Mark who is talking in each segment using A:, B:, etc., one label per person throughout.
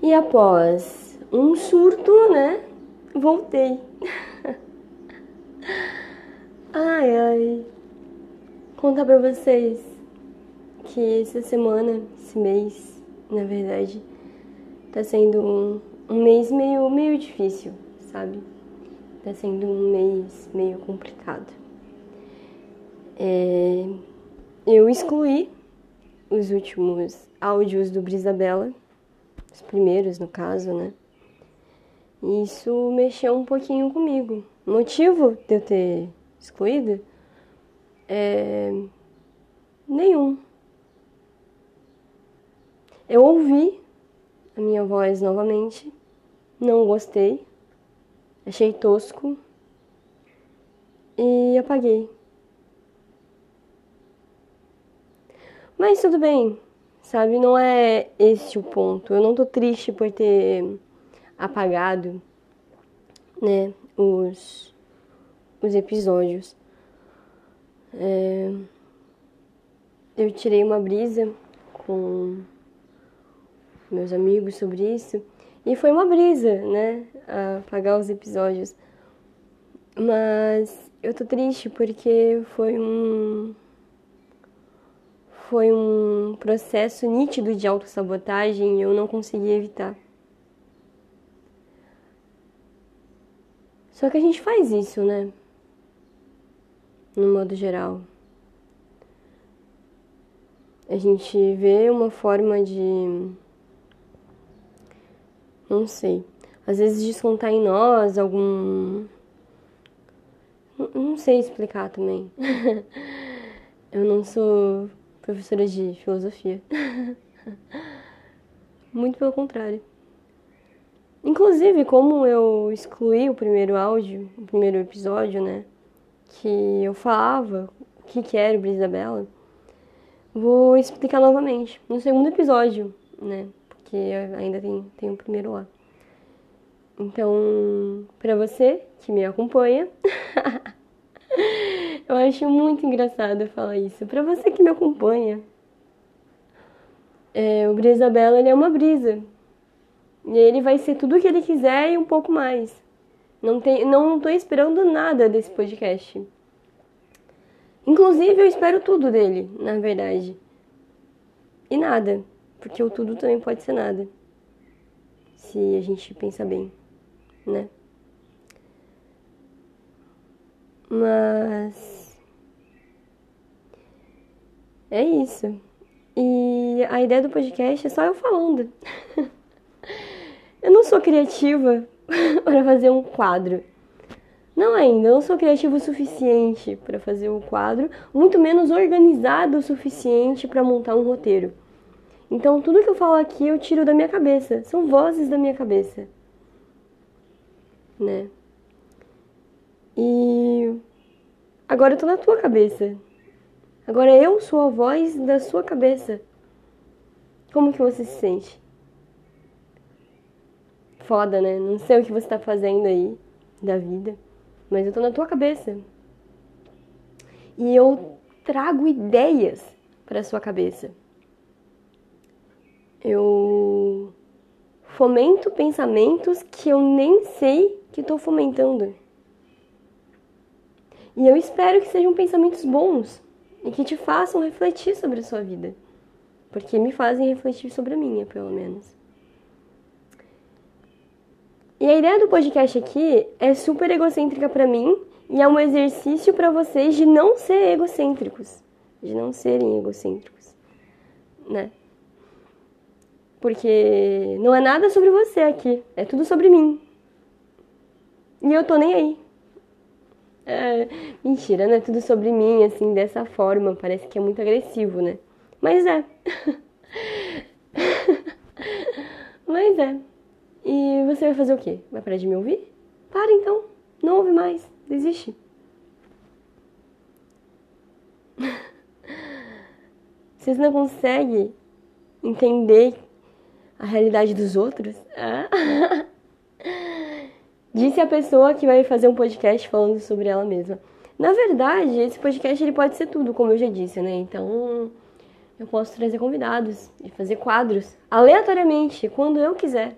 A: E após um surto, né? Voltei. ai, ai. Contar pra vocês que essa semana, esse mês, na verdade, tá sendo um, um mês meio, meio difícil, sabe? Tá sendo um mês meio complicado. É, eu excluí os últimos áudios do Brisabella, os primeiros no caso, né? E isso mexeu um pouquinho comigo. O motivo de eu ter excluído é nenhum. Eu ouvi a minha voz novamente, não gostei, achei tosco e apaguei. Mas tudo bem, sabe? Não é esse o ponto. Eu não tô triste por ter apagado, né, os, os episódios. É, eu tirei uma brisa com meus amigos sobre isso e foi uma brisa, né, apagar os episódios. Mas eu tô triste porque foi um foi um processo nítido de autossabotagem e eu não consegui evitar. Só que a gente faz isso, né? No modo geral. A gente vê uma forma de. Não sei. Às vezes descontar em nós algum. Não sei explicar também. eu não sou professora de filosofia. Muito pelo contrário. Inclusive, como eu excluí o primeiro áudio, o primeiro episódio, né? Que eu falava o que, que era o Brisabella, vou explicar novamente no segundo episódio, né? Porque ainda tem, tem o primeiro lá. Então, para você que me acompanha, Eu acho muito engraçado falar isso. Para você que me acompanha, é, o Brisa Bela ele é uma brisa. E ele vai ser tudo o que ele quiser e um pouco mais. Não, tem, não tô esperando nada desse podcast. Inclusive, eu espero tudo dele, na verdade. E nada. Porque o tudo também pode ser nada. Se a gente pensa bem, né? Mas é isso. E a ideia do podcast é só eu falando. eu não sou criativa para fazer um quadro. Não ainda, eu não sou criativo o suficiente para fazer um quadro, muito menos organizado o suficiente para montar um roteiro. Então, tudo que eu falo aqui eu tiro da minha cabeça, são vozes da minha cabeça. Né? E agora eu tô na tua cabeça. Agora eu sou a voz da sua cabeça. Como que você se sente? Foda, né? Não sei o que você tá fazendo aí da vida, mas eu tô na tua cabeça. E eu trago ideias para sua cabeça. Eu fomento pensamentos que eu nem sei que estou fomentando. E eu espero que sejam pensamentos bons e que te façam refletir sobre a sua vida. Porque me fazem refletir sobre a minha, pelo menos. E a ideia do podcast aqui é super egocêntrica para mim e é um exercício para vocês de não ser egocêntricos, de não serem egocêntricos, né? Porque não é nada sobre você aqui, é tudo sobre mim. E eu tô nem aí. É, mentira, não é tudo sobre mim, assim, dessa forma. Parece que é muito agressivo, né? Mas é. Mas é. E você vai fazer o quê? Vai parar de me ouvir? Para então. Não ouve mais. Desiste. Vocês não conseguem entender a realidade dos outros? Ah. Disse a pessoa que vai fazer um podcast falando sobre ela mesma. Na verdade, esse podcast ele pode ser tudo, como eu já disse, né? Então, Eu posso trazer convidados e fazer quadros aleatoriamente, quando eu quiser.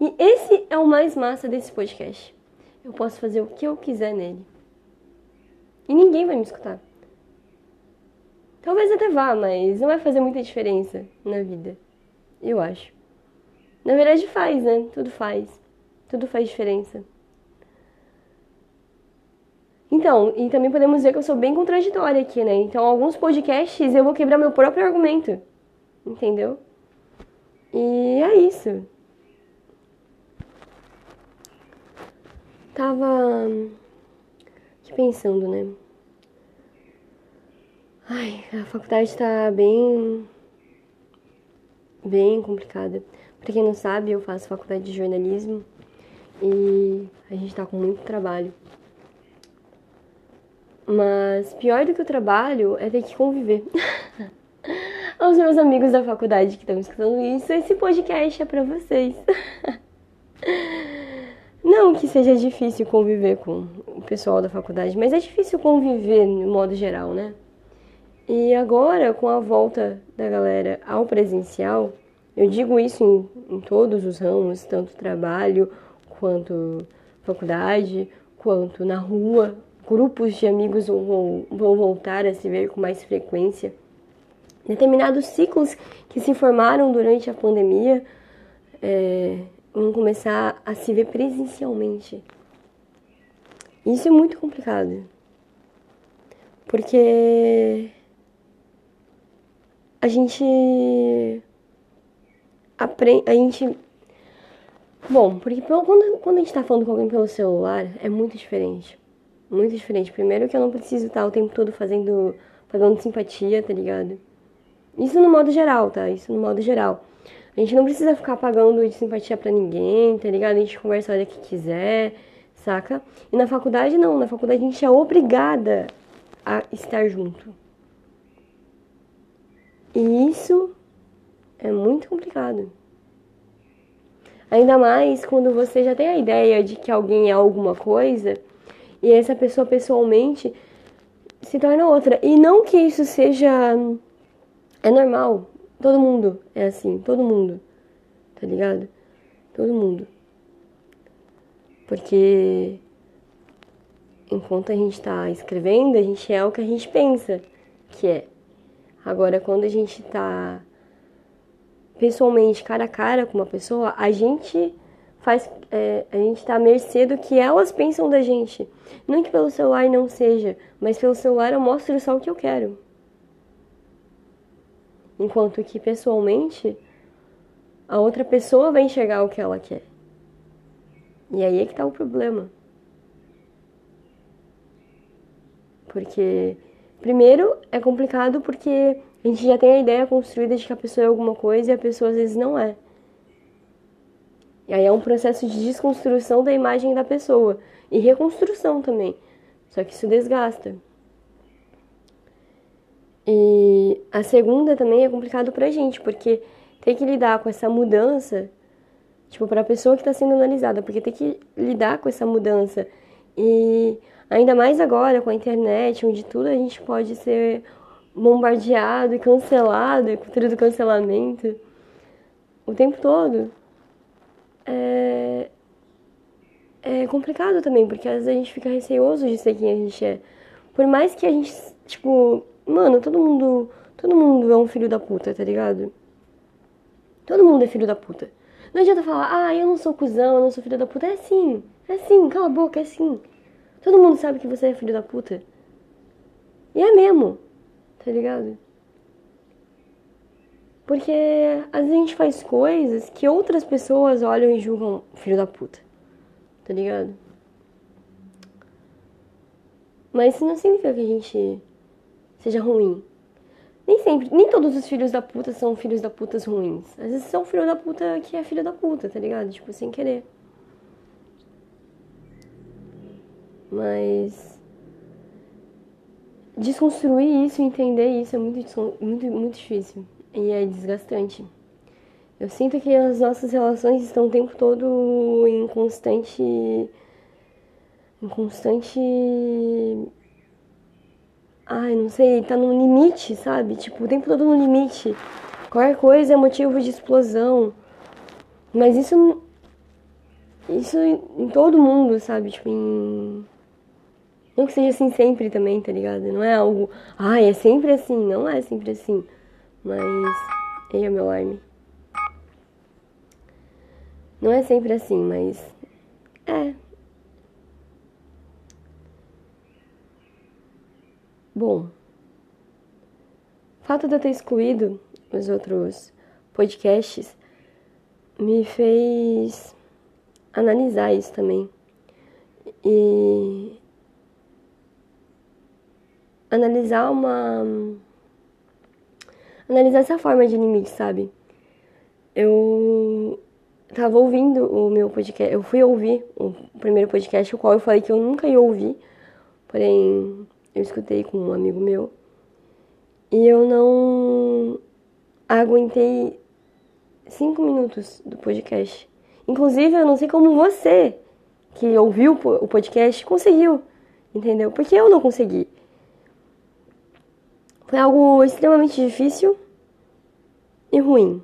A: E esse é o mais massa desse podcast. Eu posso fazer o que eu quiser nele. E ninguém vai me escutar. Talvez até vá, mas não vai fazer muita diferença na vida. Eu acho. Na verdade faz, né? Tudo faz. Tudo faz diferença. Então, e também podemos ver que eu sou bem contraditória aqui, né? Então, alguns podcasts eu vou quebrar meu próprio argumento. Entendeu? E é isso. Tava aqui pensando, né? Ai, a faculdade tá bem. bem complicada. Pra quem não sabe, eu faço faculdade de jornalismo e a gente tá com muito trabalho. Mas pior do que o trabalho é ter que conviver. Aos meus amigos da faculdade que estão escutando isso, esse podcast é pra vocês. Não que seja difícil conviver com o pessoal da faculdade, mas é difícil conviver no modo geral, né? E agora, com a volta da galera ao presencial, eu digo isso em, em todos os ramos, tanto trabalho quanto faculdade, quanto na rua, grupos de amigos vão, vão voltar a se ver com mais frequência. Determinados ciclos que se formaram durante a pandemia é, vão começar a se ver presencialmente. Isso é muito complicado. Porque a gente aprende, a gente Bom, porque quando, quando a gente tá falando com alguém pelo celular, é muito diferente. Muito diferente. Primeiro que eu não preciso estar o tempo todo fazendo. pagando simpatia, tá ligado? Isso no modo geral, tá? Isso no modo geral. A gente não precisa ficar pagando de simpatia pra ninguém, tá ligado? A gente conversa a hora que quiser, saca? E na faculdade não, na faculdade a gente é obrigada a estar junto. E isso é muito complicado. Ainda mais quando você já tem a ideia de que alguém é alguma coisa e essa pessoa pessoalmente se torna outra. E não que isso seja. É normal. Todo mundo é assim. Todo mundo. Tá ligado? Todo mundo. Porque. Enquanto a gente tá escrevendo, a gente é o que a gente pensa que é. Agora, quando a gente tá pessoalmente, cara a cara com uma pessoa, a gente faz é, a gente está à mercê do que elas pensam da gente. Não que pelo celular não seja, mas pelo celular eu mostro só o que eu quero. Enquanto que pessoalmente a outra pessoa vai enxergar o que ela quer. E aí é que tá o problema. Porque primeiro é complicado porque a gente já tem a ideia construída de que a pessoa é alguma coisa e a pessoa às vezes não é. E aí é um processo de desconstrução da imagem da pessoa e reconstrução também. Só que isso desgasta. E a segunda também é complicado pra gente, porque tem que lidar com essa mudança, tipo, pra pessoa que tá sendo analisada, porque tem que lidar com essa mudança. E ainda mais agora com a internet, onde tudo a gente pode ser bombardeado e cancelado, e cultura do cancelamento o tempo todo é, é complicado também, porque às vezes a gente fica receoso de ser quem a gente é. Por mais que a gente, tipo, mano, todo mundo, todo mundo é um filho da puta, tá ligado? Todo mundo é filho da puta. Não adianta falar, ah, eu não sou cuzão, eu não sou filho da puta. É assim, é assim, cala a boca, é assim. Todo mundo sabe que você é filho da puta. E é mesmo, tá ligado? Porque às vezes a gente faz coisas que outras pessoas olham e julgam filho da puta. Tá ligado? Mas isso não significa que a gente seja ruim. Nem sempre, nem todos os filhos da puta são filhos da putas ruins. Às vezes são filho da puta que é filho da puta, tá ligado? Tipo, sem querer. Mas desconstruir isso, entender isso é muito, muito, muito difícil e é desgastante. Eu sinto que as nossas relações estão o tempo todo em constante. em constante ai, não sei, tá no limite, sabe? Tipo, o tempo todo no limite. Qualquer coisa é motivo de explosão. Mas isso. Isso em todo mundo, sabe? Tipo, em. Não que seja assim sempre também, tá ligado? Não é algo. Ai, é sempre assim. Não é sempre assim. Mas. Ei, é meu alarme. Não é sempre assim, mas. É. Bom. O fato de eu ter excluído os outros podcasts me fez analisar isso também. E analisar uma analisar essa forma de limite, sabe? Eu tava ouvindo o meu podcast, eu fui ouvir o primeiro podcast, o qual eu falei que eu nunca ia ouvir, porém eu escutei com um amigo meu. E eu não aguentei cinco minutos do podcast. Inclusive, eu não sei como você, que ouviu o podcast, conseguiu. Entendeu? Porque eu não consegui. Foi algo extremamente difícil e ruim.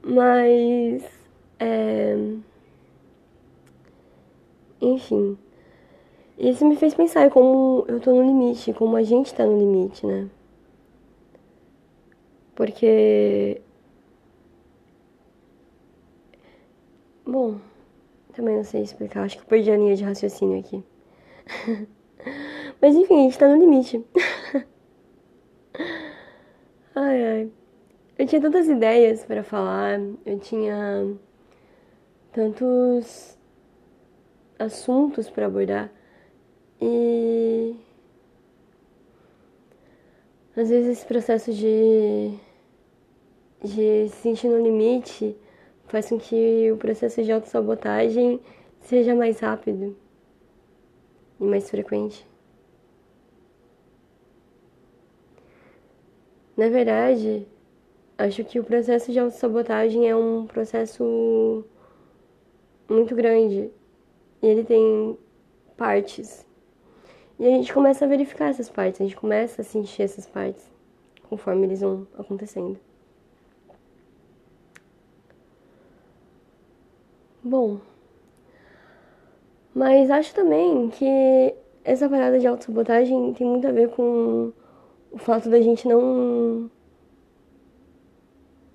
A: Mas. É... Enfim. Isso me fez pensar como eu tô no limite, como a gente tá no limite, né? Porque. Bom, também não sei explicar, acho que eu perdi a linha de raciocínio aqui. Mas enfim, a gente tá no limite. ai, ai. Eu tinha tantas ideias para falar, eu tinha tantos assuntos para abordar. E às vezes esse processo de, de se sentir no limite faz com que o processo de autossabotagem seja mais rápido e mais frequente. Na verdade, acho que o processo de autossabotagem é um processo muito grande e ele tem partes. E a gente começa a verificar essas partes, a gente começa a sentir essas partes conforme eles vão acontecendo. Bom, mas acho também que essa parada de autossabotagem tem muito a ver com o fato da gente não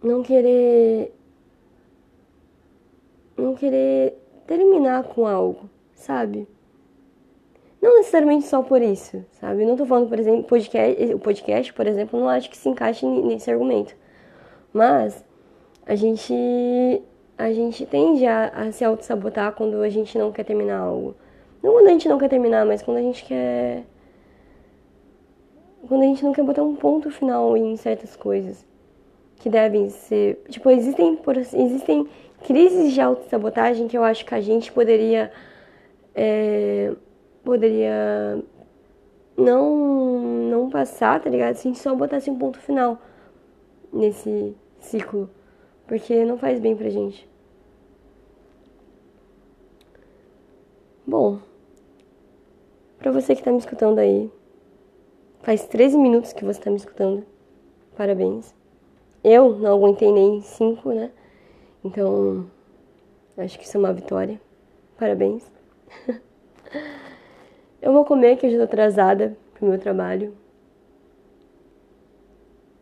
A: não querer não querer terminar com algo, sabe? Não necessariamente só por isso, sabe? não tô falando, por exemplo, podcast, o podcast, por exemplo, não acho que se encaixe nesse argumento. Mas a gente a gente tende a, a se auto-sabotar quando a gente não quer terminar algo. Não quando a gente não quer terminar, mas quando a gente quer. Quando a gente não quer botar um ponto final em certas coisas que devem ser. Tipo, existem, existem crises de auto-sabotagem que eu acho que a gente poderia. É, poderia não não passar, tá ligado? Se a gente só botasse um ponto final nesse ciclo, porque não faz bem pra gente. Bom, pra você que tá me escutando aí, faz 13 minutos que você tá me escutando. Parabéns. Eu não aguentei nem 5, né? Então, acho que isso é uma vitória. Parabéns. Eu vou comer, que eu já tô atrasada pro meu trabalho.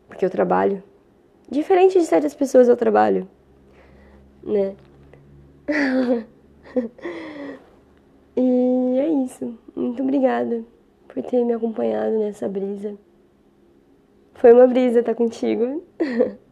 A: Porque eu trabalho. Diferente de certas pessoas, eu trabalho. Né? e é isso. Muito obrigada por ter me acompanhado nessa brisa. Foi uma brisa estar contigo.